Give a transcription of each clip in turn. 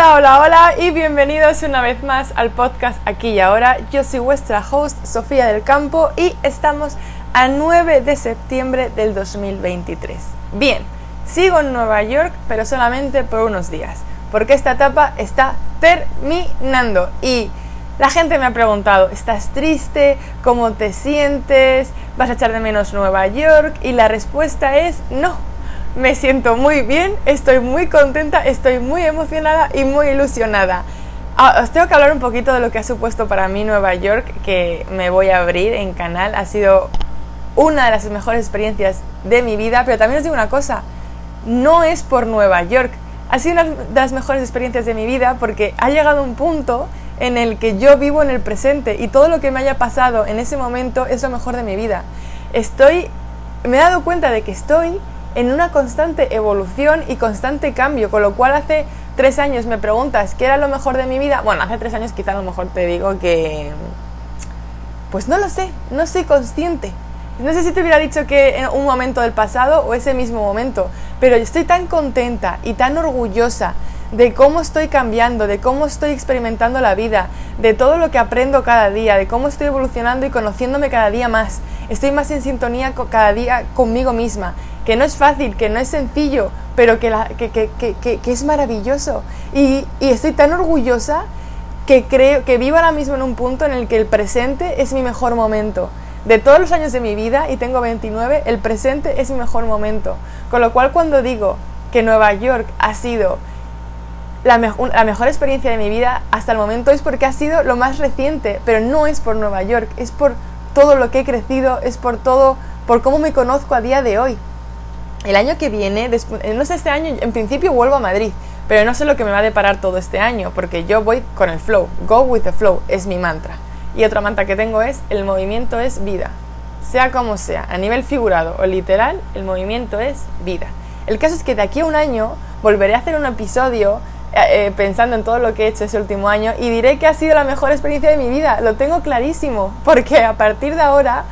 Hola, hola, hola y bienvenidos una vez más al podcast Aquí y Ahora. Yo soy vuestra host Sofía del Campo y estamos a 9 de septiembre del 2023. Bien, sigo en Nueva York pero solamente por unos días porque esta etapa está terminando y la gente me ha preguntado, ¿estás triste? ¿Cómo te sientes? ¿Vas a echar de menos Nueva York? Y la respuesta es no me siento muy bien, estoy muy contenta, estoy muy emocionada y muy ilusionada. Ah, os tengo que hablar un poquito de lo que ha supuesto para mí Nueva York, que me voy a abrir en canal. Ha sido una de las mejores experiencias de mi vida, pero también os digo una cosa, no es por Nueva York. Ha sido una de las mejores experiencias de mi vida porque ha llegado un punto en el que yo vivo en el presente y todo lo que me haya pasado en ese momento es lo mejor de mi vida. Estoy, me he dado cuenta de que estoy en una constante evolución y constante cambio, con lo cual hace tres años me preguntas qué era lo mejor de mi vida. Bueno, hace tres años quizá a lo mejor te digo que... Pues no lo sé, no soy consciente. No sé si te hubiera dicho que en un momento del pasado o ese mismo momento, pero estoy tan contenta y tan orgullosa de cómo estoy cambiando, de cómo estoy experimentando la vida, de todo lo que aprendo cada día, de cómo estoy evolucionando y conociéndome cada día más. Estoy más en sintonía cada día conmigo misma que no es fácil, que no es sencillo, pero que, es maravilloso. Y, estoy tan orgullosa que creo que vivo ahora mismo en un punto en el que el presente es mi mejor momento. De todos los años de mi vida, y tengo 29, el presente es mi mejor momento. Con lo cual cuando digo que Nueva York ha sido la, la, mejor experiencia de mi vida hasta el momento es porque ha sido lo más reciente, pero no es por Nueva York, es por todo lo que he crecido, es por todo, por cómo me conozco a día de hoy el año que viene, eh, no sé, este año en principio vuelvo a Madrid, pero no sé lo que me va a deparar todo este año, porque yo voy con el flow, go with the flow, es mi mantra. Y otra mantra que tengo es, el movimiento es vida, sea como sea, a nivel figurado o literal, el movimiento es vida. El caso es que de aquí a un año volveré a hacer un episodio eh, eh, pensando en todo lo que he hecho ese último año y diré que ha sido la mejor experiencia de mi vida, lo tengo clarísimo, porque a partir de ahora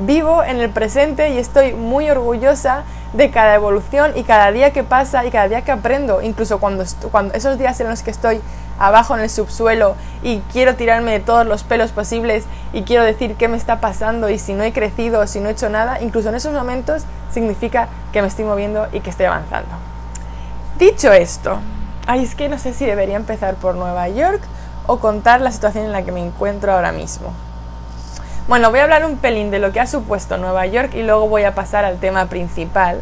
vivo en el presente y estoy muy orgullosa de cada evolución y cada día que pasa y cada día que aprendo, incluso cuando, esos días en los que estoy abajo en el subsuelo y quiero tirarme de todos los pelos posibles y quiero decir qué me está pasando y si no he crecido si no he hecho nada, incluso en esos momentos significa que me estoy moviendo y que estoy avanzando. Dicho esto, ay, es que no sé si debería empezar por Nueva York o contar la situación en la que me encuentro ahora mismo. Bueno, voy a hablar un pelín de lo que ha supuesto Nueva York y luego voy a pasar al tema principal,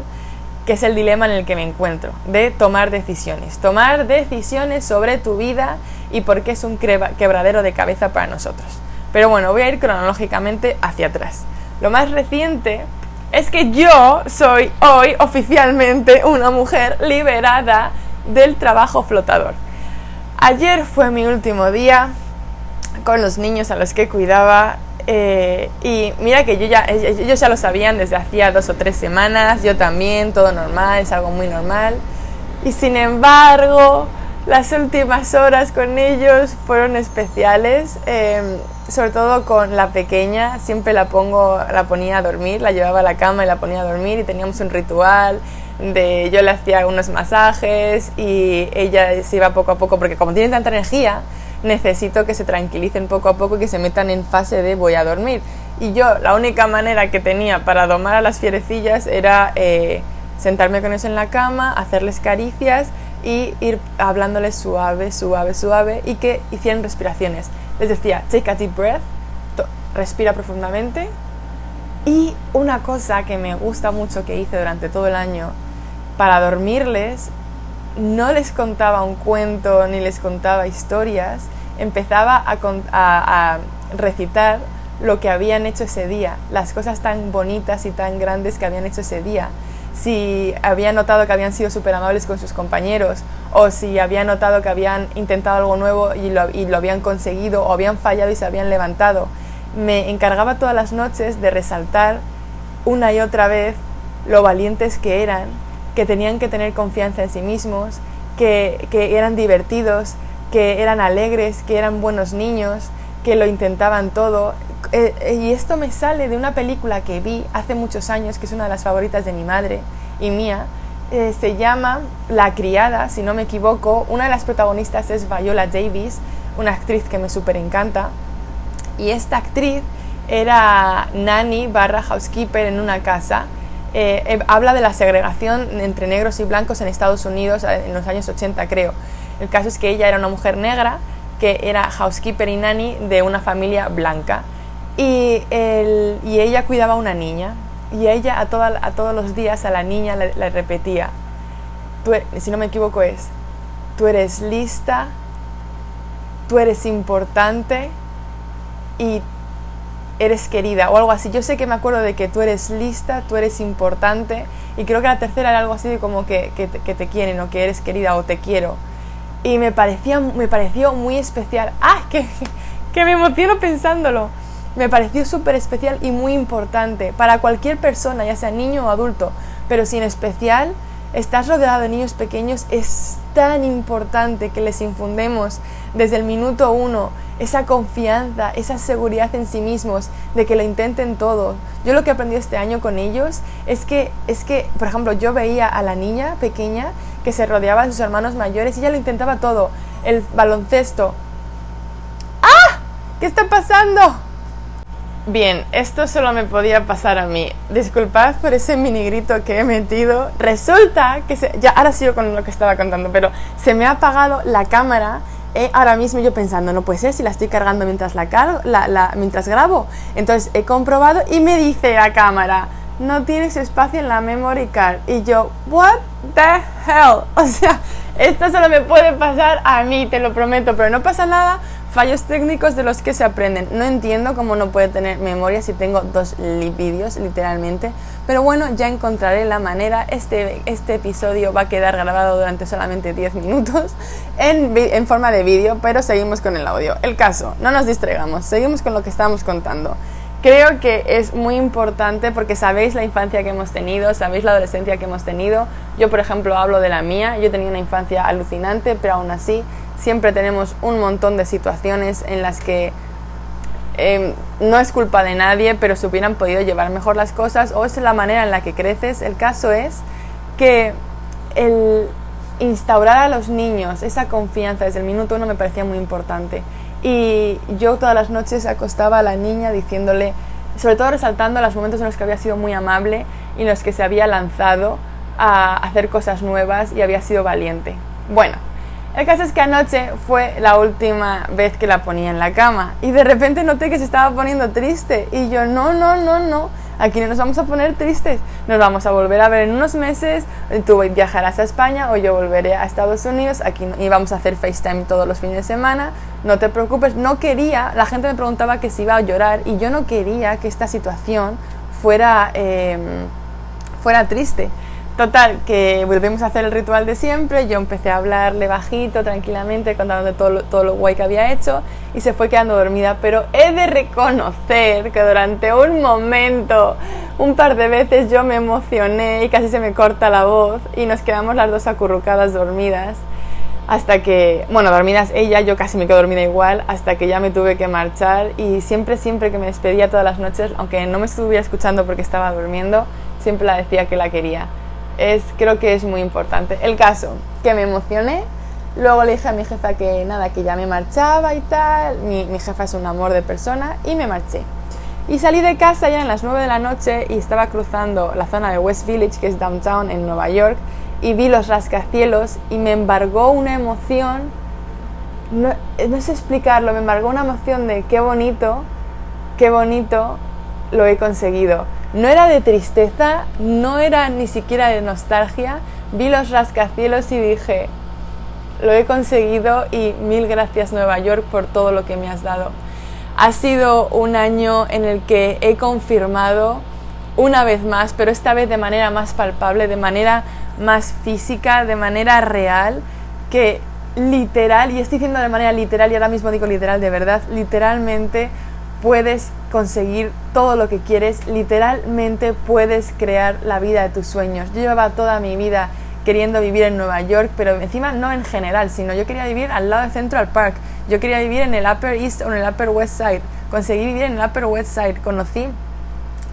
que es el dilema en el que me encuentro, de tomar decisiones. Tomar decisiones sobre tu vida y por qué es un quebradero de cabeza para nosotros. Pero bueno, voy a ir cronológicamente hacia atrás. Lo más reciente es que yo soy hoy oficialmente una mujer liberada del trabajo flotador. Ayer fue mi último día con los niños a los que cuidaba eh, y mira que yo ya, ellos ya lo sabían desde hacía dos o tres semanas, yo también, todo normal, es algo muy normal. Y sin embargo, las últimas horas con ellos fueron especiales, em, sobre todo con la pequeña, siempre la, pongo, la ponía a dormir, la llevaba a la cama y la ponía a dormir y teníamos un ritual de yo le hacía unos masajes y ella se iba poco a poco porque como tiene tanta energía, necesito que se tranquilicen poco a poco y que se metan en fase de voy a dormir. Y yo la única manera que tenía para domar a las fierecillas era eh, sentarme con ellos en la cama, hacerles caricias y ir hablándoles suave, suave, suave y que hicieran respiraciones. Les decía, take a deep breath, respira profundamente. Y una cosa que me gusta mucho que hice durante todo el año para dormirles no les contaba un cuento ni les contaba historias, empezaba a, recitar lo que habían hecho ese día, las cosas tan bonitas y tan grandes que habían hecho ese día. Si había notado que habían sido súper amables con sus compañeros, o si había notado que habían intentado algo nuevo y lo, y lo habían conseguido, o habían fallado y se habían levantado. Me encargaba todas las noches de resaltar una y otra vez lo valientes que eran que tenían que tener confianza en sí mismos, que, eran divertidos, que eran alegres, que eran buenos niños, que lo intentaban todo. Eh, eh, y esto me sale de una película que vi hace muchos años, que es una de las favoritas de mi madre y mía, eh, se llama La criada, si no me equivoco. Una de las protagonistas es Viola Davis, una actriz que me súper encanta. Y esta actriz era nanny barra housekeeper en una casa. Eh, eh, habla de la segregación entre negros y blancos en Estados Unidos en los años 80, creo. El caso es que ella era una mujer negra que era housekeeper y nanny de una familia blanca. Y, y ella cuidaba a una niña y ella a, a todos los días a la niña le, repetía, e-, si no me equivoco es, tú eres lista, tú eres importante y eres querida o algo así. Yo sé que me acuerdo de que tú eres lista, tú eres importante y creo que la tercera era algo así de como que, que, que te quieren o que eres querida o te quiero. Y me, parecía, me pareció muy especial. ¡Ah! Que, que me emociono pensándolo me pareció súper especial y muy importante para cualquier persona, ya sea niño o adulto, pero si en especial estás rodeado de niños pequeños, es tan importante que les infundemos desde el minuto uno esa confianza, esa seguridad en sí mismos, de que lo intenten todo. Yo lo que he aprendido este año con ellos es que, es que, por ejemplo, yo veía a la niña pequeña que se rodeaba de sus hermanos mayores y ella lo intentaba todo. El baloncesto. ¡Ah! ¿Qué está pasando? Bien, esto solo me podía pasar a mí. Disculpad por ese mini grito que he metido. Resulta que ya ahora sigo con lo que estaba contando, pero se me ha apagado la cámara. Eh, ahora mismo yo pensando, no puede ser si la estoy cargando mientras la, cargo, la, mientras grabo. Entonces he comprobado y me dice la cámara, no tienes espacio en la memory card. Y yo, what the hell? O sea, esto solo me puede pasar a mí, te lo prometo, pero no pasa nada Fallos técnicos de los que se aprenden. No entiendo cómo no puede tener memoria si tengo dos vídeos, literalmente. Pero bueno, ya encontraré la manera. Este, este episodio va a quedar grabado durante solamente 10 minutos en, en forma de vídeo, pero seguimos con el audio. El caso, no nos distraigamos, seguimos con lo que estamos contando. Creo que es muy importante porque sabéis la infancia que hemos tenido, sabéis la adolescencia que hemos tenido. Yo, por ejemplo, hablo de la mía. Yo tenía una infancia alucinante, pero aún así siempre tenemos un montón de situaciones en las que em, no es culpa de nadie, pero se hubieran podido llevar mejor las cosas o es la manera en la que creces. El caso es que el instaurar a los niños esa confianza desde el minuto uno me parecía muy importante. Y yo todas las noches acostaba a la niña diciéndole, sobre todo resaltando los momentos en los que había sido muy amable y en los que se había lanzado a hacer cosas nuevas y había sido valiente. Bueno, el caso es que anoche fue la última vez que la ponía en la cama y de repente noté que se estaba poniendo triste y yo no, no, no, no, aquí no nos vamos a poner tristes, nos vamos a volver a ver en unos meses, tú viajarás a España o yo volveré a Estados Unidos, aquí y vamos a hacer FaceTime todos los fines de semana, no te preocupes, no quería, la gente me preguntaba que si iba a llorar y yo no quería que esta situación fuera, em, fuera triste. Total, que volvimos a hacer el ritual de siempre, yo empecé a hablarle bajito, tranquilamente, contando todo lo, todo lo guay que había hecho y se fue quedando dormida, pero he de reconocer que durante un momento, un par de veces yo me emocioné y casi se me corta la voz y nos quedamos las dos acurrucadas dormidas hasta que, bueno, dormidas ella, yo casi me quedo dormida igual, hasta que ya me tuve que marchar y siempre, siempre que me despedía todas las noches, aunque no me estuviera escuchando porque estaba durmiendo, siempre la decía que la quería es, creo que es muy importante. El caso, que me emocioné, luego le dije a mi jefa que nada, que ya me marchaba y tal, mi, mi jefa es un amor de persona y me marché. Y salí de casa ya en las 9 de la noche y estaba cruzando la zona de West Village, que es downtown en Nueva York, y vi los rascacielos y me embargó una emoción, no, no sé explicarlo, me embargó una emoción de qué bonito, qué bonito lo he conseguido. No era de tristeza, no era ni siquiera de nostalgia. Vi los rascacielos y dije, lo he conseguido y mil gracias Nueva York por todo lo que me has dado. Ha sido un año en el que he confirmado una vez más, pero esta vez de manera más palpable, de manera más física, de manera real, que literal, y estoy diciendo de manera literal y ahora mismo digo literal de verdad, literalmente puedes conseguir todo lo que quieres, literalmente puedes crear la vida de tus sueños. Yo llevaba toda mi vida queriendo vivir en Nueva York, pero encima no en general, sino yo quería vivir al lado de Central Park, yo quería vivir en el Upper East o en el Upper West Side, conseguí vivir en el Upper West Side, conocí,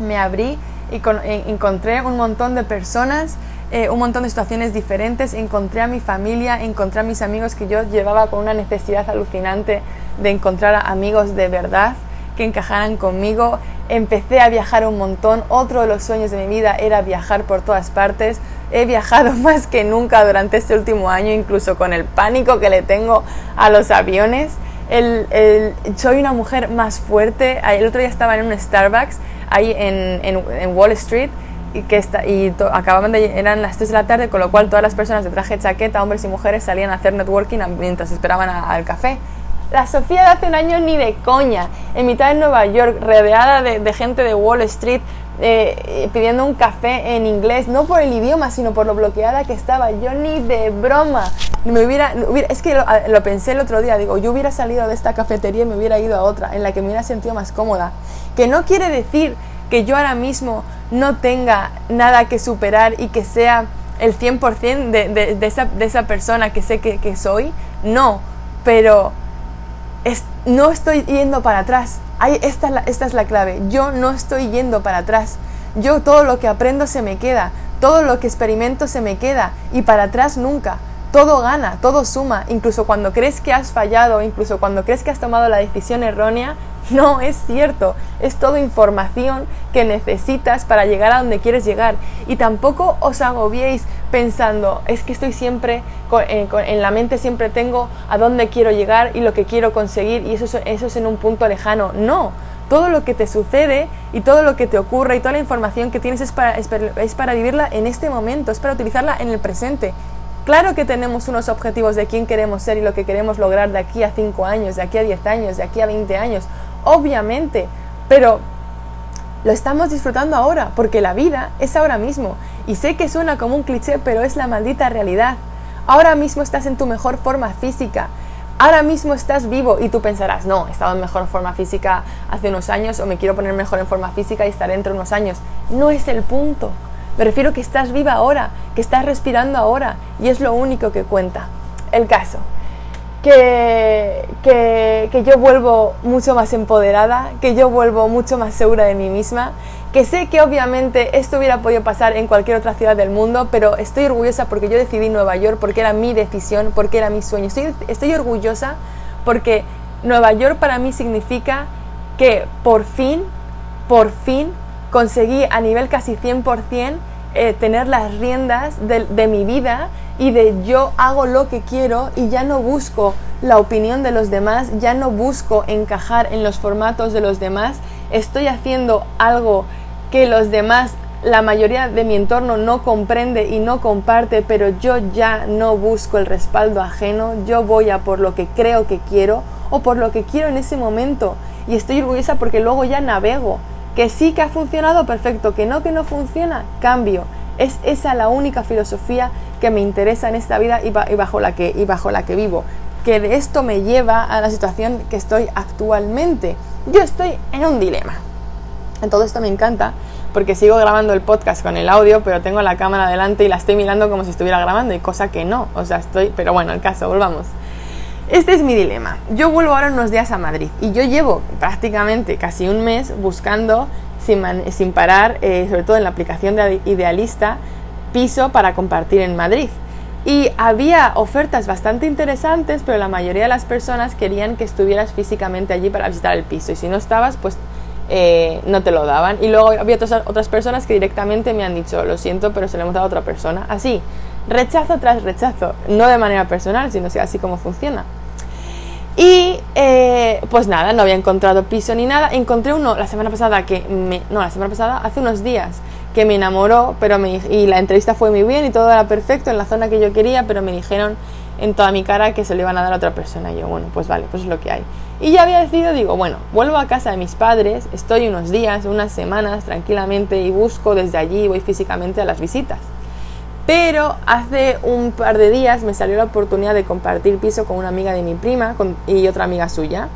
me abrí y encontré un montón de personas eh, un montón de situaciones diferentes, encontré a mi familia, encontré a mis amigos que yo llevaba con una necesidad alucinante de encontrar amigos de verdad que encajaran conmigo. Empecé a viajar un montón. Otro de los sueños de mi vida era viajar por todas partes. He viajado más que nunca durante este último año, incluso con el pánico que le tengo a los aviones. soy una mujer más fuerte. El otro día estaba en un Starbucks ahí en, en Wall Street y que está, y acababan de eran las 3 de la tarde con lo cual todas las personas de traje chaqueta hombres y mujeres salían a hacer networking mientras esperaban al café la Sofía de hace un año ni de coña en mitad de Nueva York rodeada de, gente de Wall Street eh, pidiendo un café en inglés no por el idioma sino por lo bloqueada que estaba. Yo ni de broma me hubiera, es que lo, pensé el otro día digo yo hubiera salido de esta cafetería y me hubiera ido a otra en la que me hubiera sentido más cómoda. Que no quiere decir que yo ahora mismo no tenga nada que superar y que sea el 100% de, de, esa, de esa persona que sé que, soy, no, pero no estoy yendo para atrás. esta, esta es la clave, yo no estoy yendo para atrás. Yo todo lo que aprendo se me queda, todo lo que experimento se me queda y para atrás nunca. Todo gana, todo suma, incluso cuando crees que has fallado, incluso cuando crees que has tomado la decisión errónea, no es cierto, es toda información que necesitas para llegar a donde quieres llegar. Y tampoco os agobiéis pensando, es que estoy siempre, eh, en la mente siempre tengo a dónde quiero llegar y lo que quiero conseguir y eso, eso es en un punto lejano. No, todo lo que te sucede y todo lo que te ocurre y toda la información que tienes es para, es para vivirla en este momento, es para utilizarla en el presente. Claro que tenemos unos objetivos de quién queremos ser y lo que queremos lograr de aquí a 5 años, de aquí a 10 años, de aquí a 20 años obviamente, pero lo estamos disfrutando ahora, porque la vida es ahora mismo. Y sé que suena como un cliché, pero es la maldita realidad. Ahora mismo estás en tu mejor forma física. Ahora mismo estás vivo y tú pensarás, no, he estado en mejor forma física hace unos años o me quiero poner mejor en forma física y estaré entre unos años. No es el punto. Me refiero que estás viva ahora, que estás respirando ahora y es lo único que cuenta. El caso que, que, yo vuelvo mucho más empoderada, que yo vuelvo mucho más segura de mí misma, que sé que obviamente esto hubiera podido pasar en cualquier otra ciudad del mundo, pero estoy orgullosa porque yo decidí Nueva York, porque era mi decisión, porque era mi sueño. Estoy orgullosa porque Nueva York para mí significa que por fin, por fin conseguí a nivel casi 100% eh, tener las riendas de, de mi vida y de yo hago lo que quiero y ya no busco la opinión de los demás, ya no busco encajar en los formatos de los demás, estoy haciendo algo que los demás, la mayoría de mi entorno no comprende y no comparte, pero yo ya no busco el respaldo ajeno, yo voy a por lo que creo que quiero o por lo que quiero en ese momento. Y estoy orgullosa porque luego ya navego, que sí que ha funcionado perfecto, que no, que no funciona, cambio. Es esa la única filosofía que me interesa en esta vida y, bajo, la que, y bajo la que vivo. Que de esto me lleva a la situación que estoy actualmente. Yo estoy en un dilema. En todo esto me encanta porque sigo grabando el podcast con el audio, pero tengo la cámara delante y la estoy mirando como si estuviera grabando y cosa que no. O sea, estoy... Pero bueno, el caso, volvamos. Este es mi dilema. Yo vuelvo ahora unos días a Madrid y yo llevo prácticamente casi un mes buscando sin, sin parar, eh, sobre todo en la aplicación de Idealista, piso para compartir en Madrid. Y había ofertas bastante interesantes, pero la mayoría de las personas querían que estuvieras físicamente allí para visitar el piso. Y si no estabas, pues eh, no te lo daban. Y luego había otras, otras personas que directamente me han dicho, lo siento, pero se lo hemos dado a otra persona. Así, rechazo tras rechazo. No de manera personal, sino así como funciona. Y eh, pues nada, no había encontrado piso ni nada. Encontré uno la semana pasada que me... No, la semana pasada, hace unos días que me enamoró, pero me, y la entrevista fue muy bien y todo era perfecto en la zona que yo quería, pero me dijeron en toda mi cara que se lo iban a dar a otra persona. Y yo, bueno, pues vale, pues es lo que hay. Y ya había decidido, digo, bueno, vuelvo a casa de mis padres, estoy unos días, unas semanas tranquilamente y busco desde allí, voy físicamente a las visitas. Pero hace un par de días me salió la oportunidad de compartir piso con una amiga de mi prima y otra amiga suya,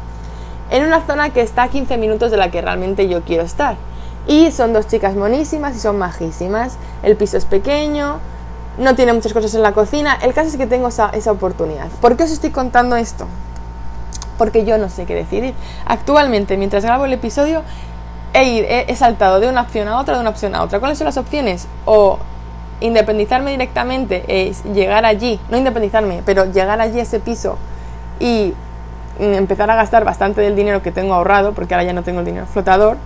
en una zona que está a 15 minutos de la que realmente yo quiero estar. Y son dos chicas monísimas y son majísimas. El piso es pequeño, no tiene muchas cosas en la cocina. El caso es que tengo esa, oportunidad. ¿Por qué os estoy contando esto? Porque yo no sé qué decidir. Actualmente, mientras grabo el episodio, he, he, saltado de una opción a otra, de una opción a otra. ¿Cuáles son las opciones? O independizarme directamente es llegar allí, no independizarme, pero llegar allí a ese piso y empezar a gastar bastante del dinero que tengo ahorrado, porque ahora ya no tengo el dinero flotador.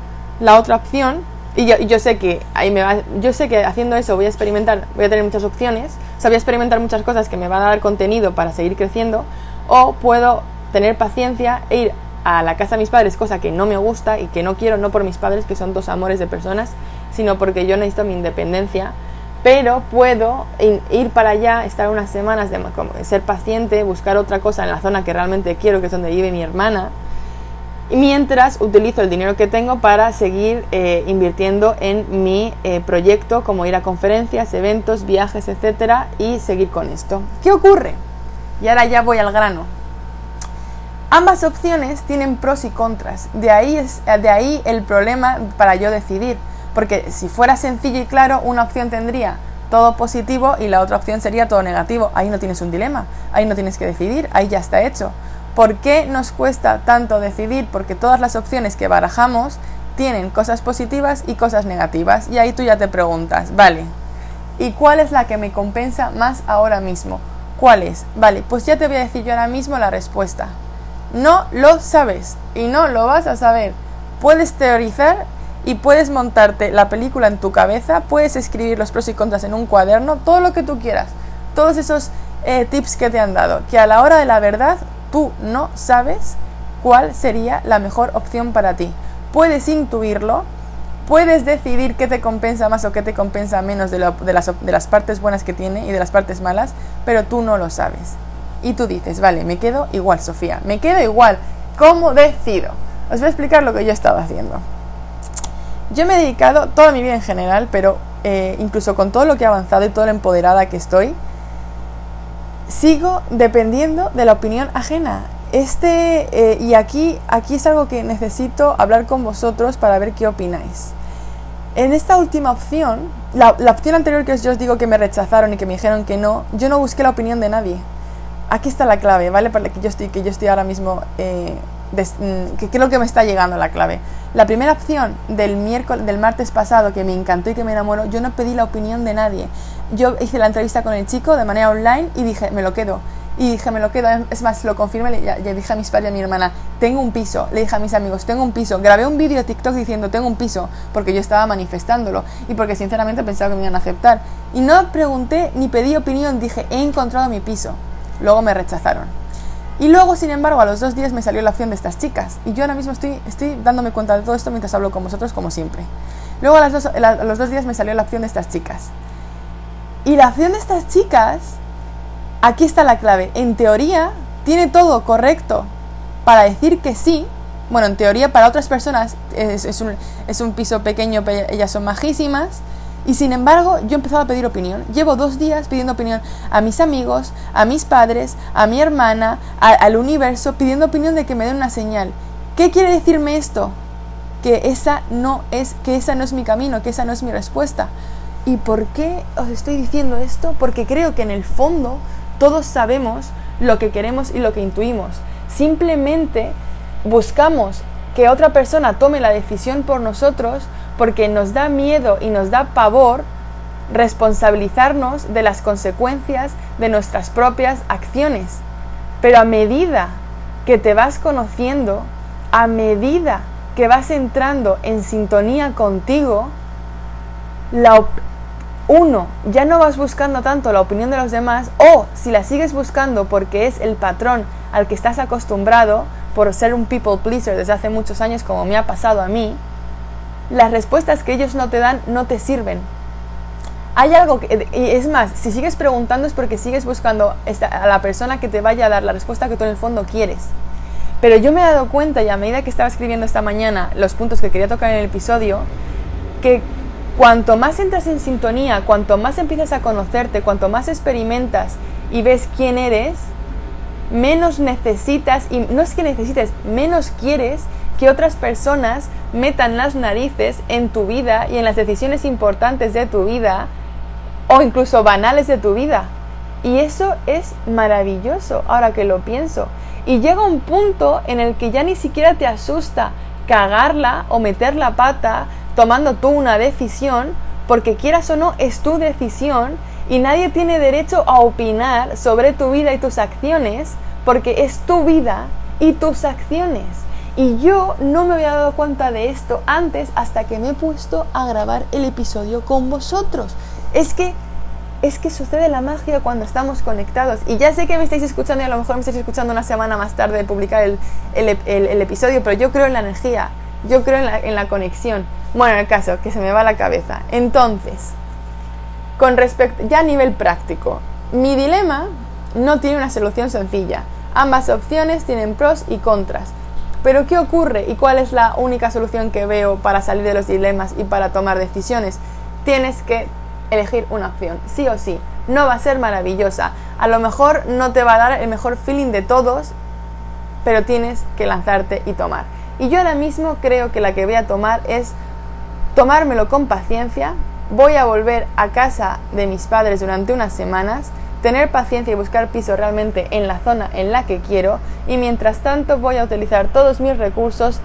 La otra opción, y yo, yo sé que ahí me va, yo sé que haciendo eso voy a experimentar, voy a tener muchas opciones, o sea, voy a experimentar muchas cosas que me van a dar contenido para seguir creciendo, o puedo tener paciencia e ir a la casa de mis padres, cosa que no me gusta y que no quiero, no por mis padres, que son dos amores de personas, sino porque yo necesito mi independencia, pero puedo ir para allá, estar unas semanas, ser paciente, buscar otra cosa en la zona que realmente quiero, que es donde vive mi hermana, mientras utilizo el dinero que tengo para seguir eh, invirtiendo en mi eh, proyecto, como ir a conferencias, eventos, viajes, etcétera, y seguir con esto. ¿Qué ocurre? Y ahora ya voy al grano. Ambas opciones tienen pros y contras. De ahí el problema para yo decidir. Porque si fuera sencillo y claro, una opción tendría todo positivo y la otra opción sería todo negativo. Ahí no tienes un dilema, ahí no tienes que decidir, ahí ya está hecho. ¿Por qué nos cuesta tanto decidir? Porque todas las opciones que barajamos tienen cosas positivas y cosas negativas. Y ahí tú ya te preguntas, vale, ¿y cuál es la que me compensa más ahora mismo? ¿Cuál es? Vale, pues ya te voy a decir yo ahora mismo la respuesta. No lo sabes y no lo vas a saber. Puedes teorizar y puedes montarte la película en tu cabeza, puedes escribir los pros y contras en un cuaderno, todo lo que tú quieras, todos esos eh, tips que te han dado, que a la hora de la verdad tú no sabes cuál sería la mejor opción para ti. Puedes intuirlo, puedes decidir qué te compensa más o qué te compensa menos de, las, de las partes buenas que tiene y de las partes malas, pero tú no lo sabes. Y tú dices, vale, me quedo igual, Sofía, me quedo igual. ¿Cómo decido? Os voy a explicar lo que yo he estado haciendo. Yo me he dedicado toda mi vida en general, pero eh, incluso con todo lo que he avanzado y toda lo empoderada que estoy, sigo dependiendo de la opinión ajena. Este, eh, y aquí, aquí es algo que necesito hablar con vosotros para ver qué opináis. En esta última opción, la, opción anterior que yo os digo que me rechazaron y que me dijeron que no, yo no busqué la opinión de nadie. Aquí está la clave, ¿vale? Para que yo estoy, que yo estoy ahora mismo eh, que creo que me está llegando la clave. La primera opción del miércoles, del martes pasado que me encantó y que me enamoró, yo no pedí la opinión de nadie. Yo hice la entrevista con el chico de manera online y dije, me lo quedo. Y dije, me lo quedo. Es más, lo confirmé, le, le dije a mis padres y a mi hermana, tengo un piso. Le dije a mis amigos, tengo un piso. Grabé un vídeo de TikTok diciendo, tengo un piso, porque yo estaba manifestándolo y porque sinceramente pensaba que me iban a aceptar. Y no pregunté ni pedí opinión, dije, he encontrado mi piso. Luego me rechazaron. Y luego, sin embargo, a los dos días me salió la opción de estas chicas. Y yo ahora mismo estoy, estoy dándome cuenta de todo esto mientras hablo con vosotros, como siempre. Luego, a, los dos días me salió la opción de estas chicas. Y la opción de estas chicas, aquí está la clave. En teoría, tiene todo correcto para decir que sí. Bueno, en teoría, para otras personas es, un, es un piso pequeño, ellas son majísimas y sin embargo, yo he empezado a pedir opinión. Llevo dos días pidiendo opinión a mis amigos, a mis padres, a mi hermana, al universo, pidiendo opinión de que me den una señal. ¿Qué quiere decirme esto? Que esa no es, que esa no es mi camino, que esa no es mi respuesta. ¿Y por qué os estoy diciendo esto? Porque creo que en el fondo todos sabemos lo que queremos y lo que intuimos. Simplemente buscamos que otra persona tome la decisión por nosotros porque nos da miedo y nos da pavor responsabilizarnos de las consecuencias de nuestras propias acciones. Pero a medida que te vas conociendo, a medida que vas entrando en sintonía contigo, la uno, ya no vas buscando tanto la opinión de los demás o si la sigues buscando porque es el patrón al que estás acostumbrado por ser un people pleaser desde hace muchos años como me ha pasado a mí, las respuestas que ellos no te dan no te sirven. Hay algo que, y es más, si sigues preguntando es porque sigues buscando a la persona que te vaya a dar la respuesta que tú en el fondo quieres. Pero yo me he dado cuenta, y a medida que estaba escribiendo esta mañana los puntos que quería tocar en el episodio, que cuanto más entras en sintonía, cuanto más empiezas a conocerte, cuanto más experimentas y ves quién eres, menos necesitas, y no es que necesites, menos quieres que otras personas metan las narices en tu vida y en las decisiones importantes de tu vida o incluso banales de tu vida. Y eso es maravilloso ahora que lo pienso. Y llega un punto en el que ya ni siquiera te asusta cagarla o meter la pata tomando tú una decisión porque quieras o no es tu decisión y nadie tiene derecho a opinar sobre tu vida y tus acciones porque es tu vida y tus acciones. Y yo no me había dado cuenta de esto antes hasta que me he puesto a grabar el episodio con vosotros. Es que es que sucede la magia cuando estamos conectados. Y ya sé que me estáis escuchando y a lo mejor me estáis escuchando una semana más tarde de publicar el, episodio, pero yo creo en la energía, yo creo en la, en la conexión. Bueno, en el caso, que se me va la cabeza. Entonces, con respecto, ya a nivel práctico, mi dilema no tiene una solución sencilla. Ambas opciones tienen pros y contras. Pero ¿qué ocurre y cuál es la única solución que veo para salir de los dilemas y para tomar decisiones? Tienes que elegir una opción, sí o sí. No va a ser maravillosa. A lo mejor no te va a dar el mejor feeling de todos, pero tienes que lanzarte y tomar. Y yo ahora mismo creo que la que voy a tomar es tomármelo con paciencia. Voy a volver a casa de mis padres durante unas semanas, tener paciencia y buscar piso realmente en la zona en la que quiero y mientras tanto voy a utilizar todos mis recursos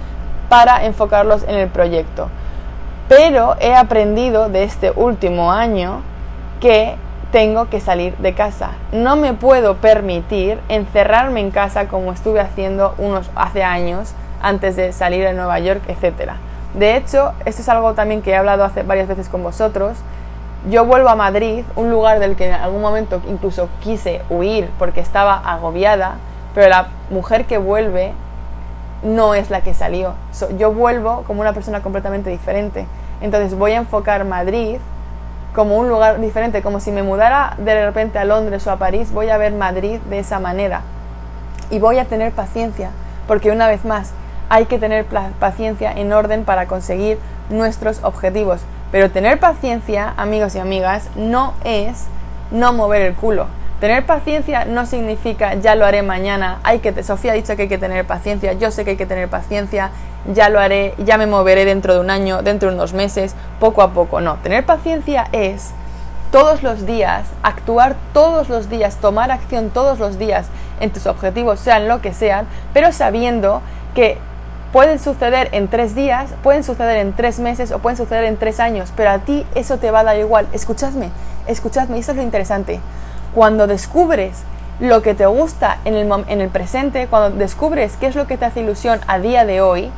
para enfocarlos en el proyecto. Pero he aprendido de este último año que tengo que salir de casa. No me puedo permitir encerrarme en casa como estuve haciendo unos hace años antes de salir a Nueva York, etc. De hecho, esto es algo también que he hablado hace varias veces con vosotros. Yo vuelvo a Madrid, un lugar del que en algún momento incluso quise huir porque estaba agobiada, pero la mujer que vuelve no es la que salió. yo vuelvo como una persona completamente diferente. Entonces voy a enfocar Madrid como un lugar diferente, como si me mudara de repente a Londres o a París, voy a ver Madrid de esa manera. Y voy a tener paciencia, porque una vez más, hay que tener paciencia en orden para conseguir nuestros objetivos. Pero tener paciencia, amigos y amigas, no es no mover el culo. Tener paciencia no significa ya lo haré mañana. Hay que Sofía ha dicho que hay que tener paciencia. Yo sé que hay que tener paciencia. Ya lo haré, ya me moveré dentro de un año, dentro de unos meses, poco a poco. No, tener paciencia es todos los días, actuar todos los días, tomar acción todos los días en tus objetivos, sean lo que sean, pero sabiendo que pueden suceder en tres días, pueden suceder en tres meses o pueden suceder en tres años, pero a ti eso te va a dar igual. Escuchadme, escuchadme, y eso es lo interesante. Cuando descubres lo que te gusta en el, en el presente, cuando descubres qué es lo que te hace ilusión a día de hoy,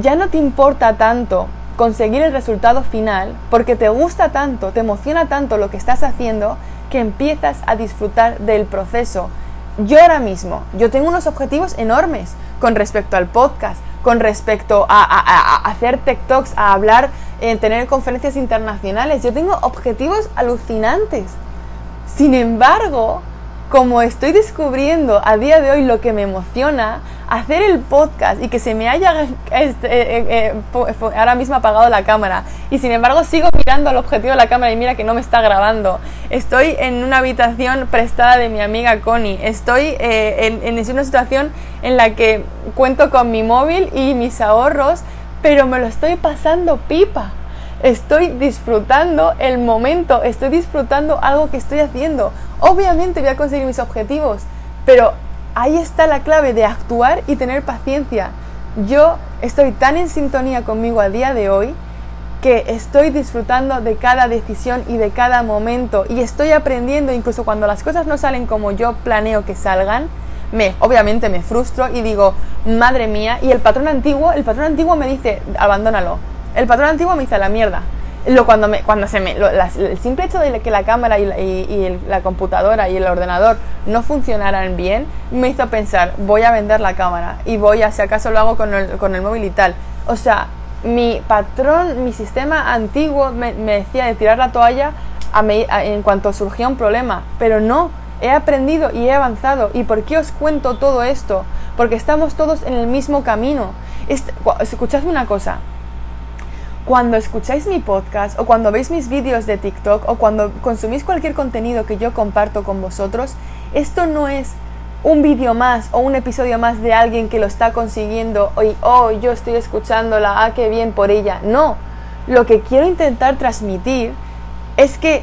ya no te importa tanto conseguir el resultado final porque te gusta tanto, te emociona tanto lo que estás haciendo que empiezas a disfrutar del proceso. Yo ahora mismo, yo tengo unos objetivos enormes con respecto al podcast, con respecto a, hacer TikToks, a hablar, en tener conferencias internacionales. Yo tengo objetivos alucinantes. Sin embargo, como estoy descubriendo a día de hoy lo que me emociona, hacer el podcast y que se me haya este, eh, eh, eh, ahora mismo apagado la cámara y sin embargo sigo mirando al objetivo de la cámara y mira que no me está grabando. Estoy en una habitación prestada de mi amiga Connie. Estoy en, en una situación en la que cuento con mi móvil y mis ahorros, pero me lo estoy pasando pipa estoy disfrutando el momento, estoy disfrutando algo que estoy haciendo. Obviamente voy a conseguir mis objetivos, pero ahí está la clave de actuar y tener paciencia. Yo estoy tan en sintonía conmigo a día de hoy que estoy disfrutando de cada decisión y de cada momento y estoy aprendiendo incluso cuando las cosas no salen como yo planeo que salgan, me obviamente me frustro y digo, madre mía, y el patrón antiguo, el patrón antiguo me dice, abandónalo, el patrón antiguo me hizo la mierda. Lo, cuando me, cuando se me, el simple hecho de que la cámara y, la, computadora y el ordenador no funcionaran bien me hizo pensar voy a vender la cámara y voy a si acaso lo hago con el, con el móvil y tal. O sea mi patrón mi sistema antiguo me, decía de tirar la toalla en cuanto surgía un problema pero no he aprendido y he avanzado. Y por qué os cuento todo esto porque estamos todos en el mismo camino. Escuchadme una cosa cuando escucháis mi podcast o cuando veis mis vídeos de TikTok o cuando consumís cualquier contenido que yo comparto con vosotros, esto no es un vídeo más o un episodio más de alguien que lo está consiguiendo y oh, yo estoy escuchándola, ah, qué bien por ella. No, lo que quiero intentar transmitir es que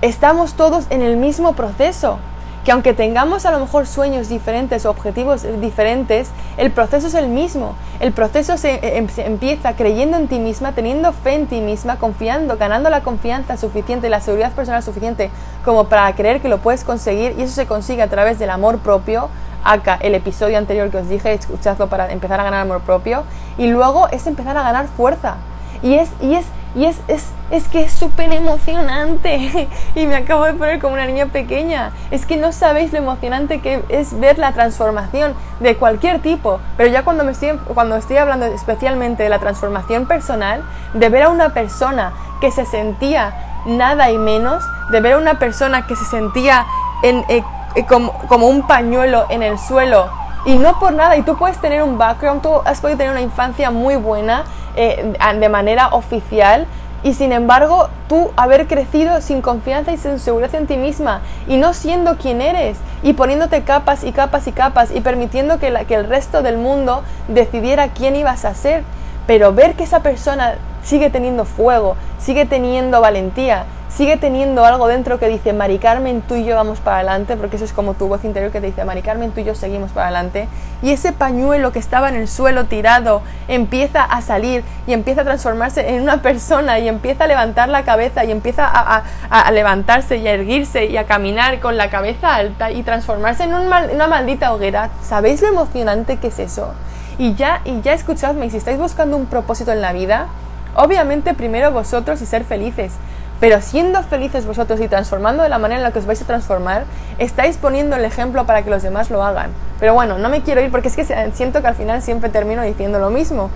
estamos todos en el mismo proceso, que aunque tengamos a lo mejor sueños diferentes o objetivos diferentes, el proceso es el mismo. El proceso se, eh, em, empieza creyendo en ti misma, teniendo fe en ti misma, confiando, ganando la confianza suficiente la seguridad personal suficiente como para creer que lo puedes conseguir y eso se consigue a través del amor propio, acá el episodio anterior que os dije, escuchadlo para empezar a ganar amor propio y luego es empezar a ganar fuerza. Y es, y es y es, es, es que es súper emocionante. y me acabo de poner como una niña pequeña. Es que no sabéis lo emocionante que es ver la transformación de cualquier tipo. Pero ya cuando, me estoy, cuando estoy hablando especialmente de la transformación personal, de ver a una persona que se sentía nada y menos, de ver a una persona que se sentía en, eh, eh, como, como un pañuelo en el suelo y no por nada, y tú puedes tener un background, tú has podido tener una infancia muy buena eh, de manera oficial y sin embargo tú haber crecido sin confianza y sin seguridad en ti misma y no siendo quien eres y poniéndote capas y capas y capas y permitiendo que, que el resto del mundo decidiera quién ibas a ser. Pero ver que esa persona sigue teniendo fuego, sigue teniendo valentía, sigue teniendo algo dentro que dice, Mari Carmen, tú y yo vamos para adelante, porque eso es como tu voz interior que te dice, Mari Carmen, tú y yo seguimos para adelante. Y ese pañuelo que estaba en el suelo tirado empieza a salir y empieza a transformarse en una persona y empieza a levantar la cabeza y empieza a, levantarse y a erguirse y a caminar con la cabeza alta y transformarse en una maldita hoguera. ¿Sabéis lo emocionante que es eso? Y ya, y ya escuchadme, si estáis buscando un propósito en la vida, obviamente primero vosotros y ser felices. Pero siendo felices vosotros y transformando de la manera en la que os vais a transformar, estáis poniendo el ejemplo para que los demás lo hagan. Pero bueno, no me quiero ir porque es que siento que al final siempre termino diciendo lo mismo.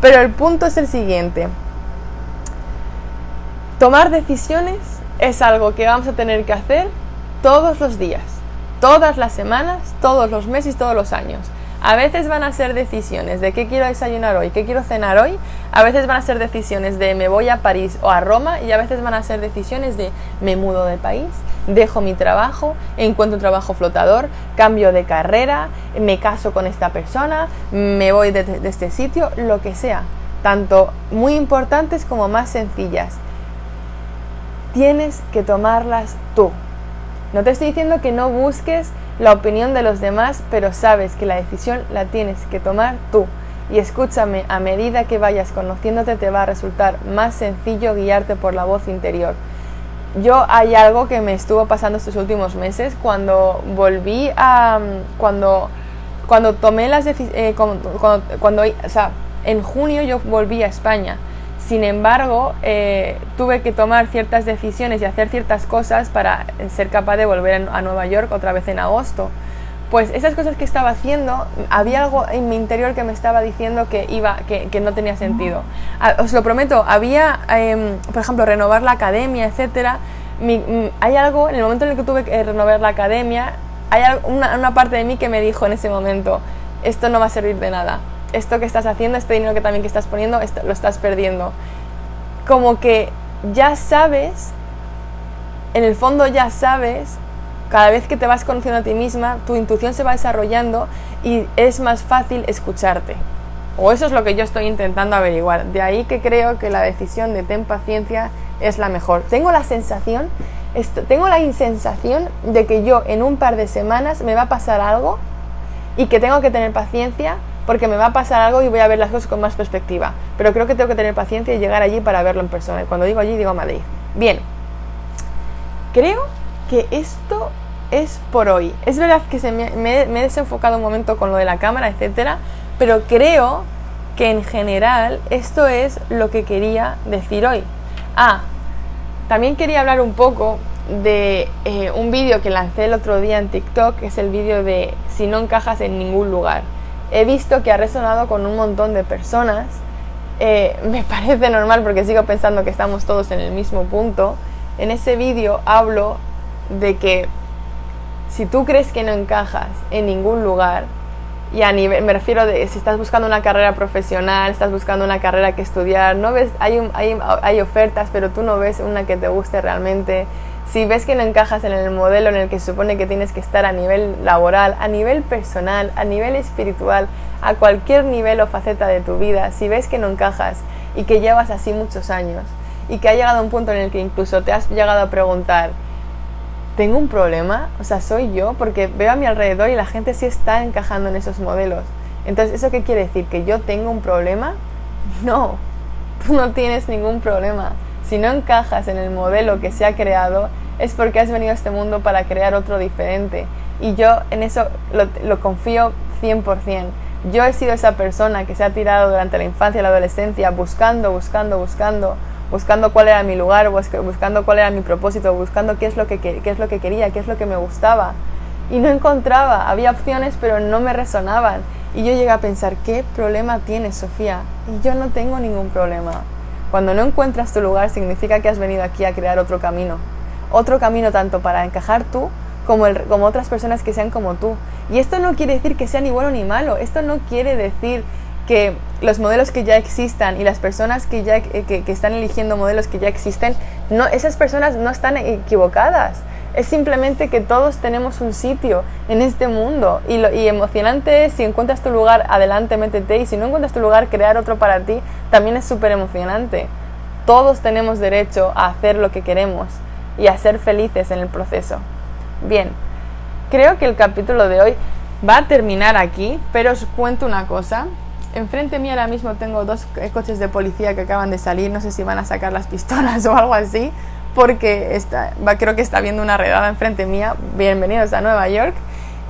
Pero el punto es el siguiente. Tomar decisiones es algo que vamos a tener que hacer todos los días, todas las semanas, todos los meses, todos los años. A veces van a ser decisiones de qué quiero desayunar hoy, qué quiero cenar hoy. A veces van a ser decisiones de me voy a París o a Roma y a veces van a ser decisiones de me mudo de país, dejo mi trabajo, encuentro un trabajo flotador, cambio de carrera, me caso con esta persona, me voy de, de este sitio, lo que sea. Tanto muy importantes como más sencillas. Tienes que tomarlas tú. No te estoy diciendo que no busques la opinión de los demás, pero sabes que la decisión la tienes que tomar tú. Y escúchame, a medida que vayas conociéndote te va a resultar más sencillo guiarte por la voz interior. Yo hay algo que me estuvo pasando estos últimos meses cuando volví a... cuando, cuando tomé las decisiones... Eh, cuando, cuando, o sea, en junio yo volví a España sin embargo, eh, tuve que tomar ciertas decisiones y hacer ciertas cosas para ser capaz de volver a Nueva York otra vez en agosto. Pues esas cosas que estaba haciendo, había algo en mi interior que me estaba diciendo que, iba, que, no tenía sentido. Ah, os lo prometo, había, em, por ejemplo, renovar la academia, etc. hay algo, en el momento en el que tuve que renovar la academia, hay una, una parte de mí que me dijo en ese momento, esto no va a servir de nada esto que estás haciendo, este dinero que también que estás poniendo, lo estás perdiendo. Como que ya sabes, en el fondo ya sabes, cada vez que te vas conociendo a ti misma, tu intuición se va desarrollando y es más fácil escucharte. O eso es lo que yo estoy intentando averiguar. De ahí que creo que la decisión de ten paciencia es la mejor. Tengo la sensación, esto, tengo la insensación de que yo en un par de semanas me va a pasar algo y que tengo que tener paciencia porque me va a pasar algo y voy a ver las cosas con más perspectiva. Pero creo que tengo que tener paciencia y llegar allí para verlo en persona. Y cuando digo allí, digo Madrid. Bien, creo que esto es por hoy. Es verdad que se me, he desenfocado un momento con lo de la cámara, etcétera, pero creo que en general esto es lo que quería decir hoy. Ah, también quería hablar un poco de eh, un vídeo que lancé el otro día en TikTok, que es el vídeo de si no encajas en ningún lugar he visto que ha resonado con un montón de personas. Eh, me parece normal porque sigo pensando que estamos todos en el mismo punto. En ese vídeo hablo de que si tú crees que no encajas en ningún lugar, y a nivel, me refiero de si estás buscando una carrera profesional, estás buscando una carrera que estudiar, no ves, hay, hay, hay ofertas, pero tú no ves una que te guste realmente, si ves que no encajas en el modelo en el que supone que tienes que estar a nivel laboral, a nivel personal, a nivel espiritual, a cualquier nivel o faceta de tu vida, si ves que no encajas y que llevas así muchos años y que ha llegado un punto en el que incluso te has llegado a preguntar, ¿tengo un problema? O sea, soy yo, porque veo a mi alrededor y la gente sí está encajando en esos modelos. Entonces, ¿eso qué quiere decir? ¿Que yo tengo un problema? No, tú no tienes ningún problema. Si no encajas en el modelo que se ha creado, es porque has venido a este mundo para crear otro diferente. Y yo en eso lo, lo confío 100%. Yo he sido esa persona que se ha tirado durante la infancia y la adolescencia buscando, buscando, buscando, buscando cuál era mi lugar, buscando cuál era mi propósito, buscando qué es lo que, qué es lo que quería, qué es lo que me gustaba. Y no encontraba, había opciones pero no me resonaban. Y yo llegué a pensar, ¿qué problema tienes, Sofía? Y yo no tengo ningún problema. Cuando no encuentras tu lugar significa que has venido aquí a crear otro camino. Otro camino tanto para encajar tú como, el, como otras personas que sean como tú. Y esto no quiere decir que sea ni bueno ni malo. Esto no quiere decir que los modelos que ya existan y las personas que ya que, que están eligiendo modelos que ya existen, no, esas personas no están equivocadas. Es simplemente que todos tenemos un sitio en este mundo y, y emocionante es si encuentras tu lugar, adelante, métete y si no encuentras tu lugar, crear otro para ti, también es súper emocionante. Todos tenemos derecho a hacer lo que queremos y a ser felices en el proceso. Bien, creo que el capítulo de hoy va a terminar aquí, pero os cuento una cosa. Enfrente mí ahora mismo tengo dos coches de policía que acaban de salir, no sé si van a sacar las pistolas o algo así, porque está, va, creo que está viendo una redada enfrente mía. Bienvenidos a Nueva York.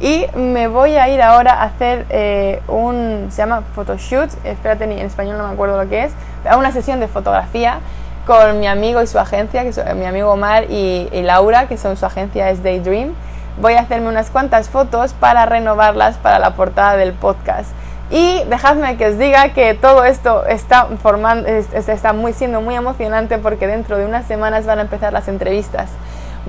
Y me voy a ir ahora a hacer eh, un, se llama photoshoot, espérate, en español no me acuerdo lo que es, una sesión de fotografía con mi amigo y su agencia, que son mi amigo Omar y, y Laura, que son su agencia es Daydream. Voy a hacerme unas cuantas fotos para renovarlas para la portada del podcast. Y dejadme que os diga que todo esto está, formando, está muy, siendo muy emocionante porque dentro de unas semanas van a empezar las entrevistas.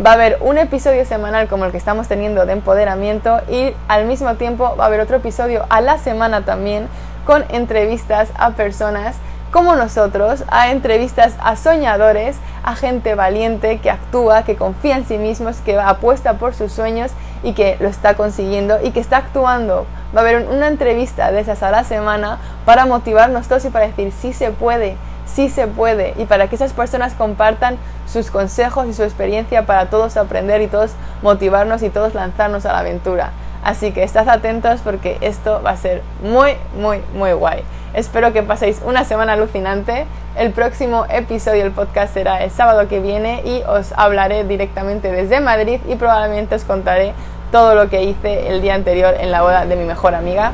Va a haber un episodio semanal como el que estamos teniendo de empoderamiento y al mismo tiempo va a haber otro episodio a la semana también con entrevistas a personas como nosotros, a entrevistas a soñadores, a gente valiente que actúa, que confía en sí mismos, que apuesta por sus sueños y que lo está consiguiendo y que está actuando va a haber una entrevista de esas a la semana para motivarnos todos y para decir sí se puede, sí se puede y para que esas personas compartan sus consejos y su experiencia para todos aprender y todos motivarnos y todos lanzarnos a la aventura. Así que estad atentos porque esto va a ser muy, muy, muy guay. Espero que paséis una semana alucinante. El próximo episodio del podcast será el sábado que viene y os hablaré directamente desde Madrid y probablemente os contaré todo lo que hice el día anterior en la boda de mi mejor amiga.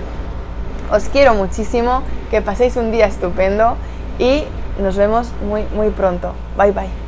Os quiero muchísimo, que paséis un día estupendo y nos vemos muy muy pronto. Bye bye.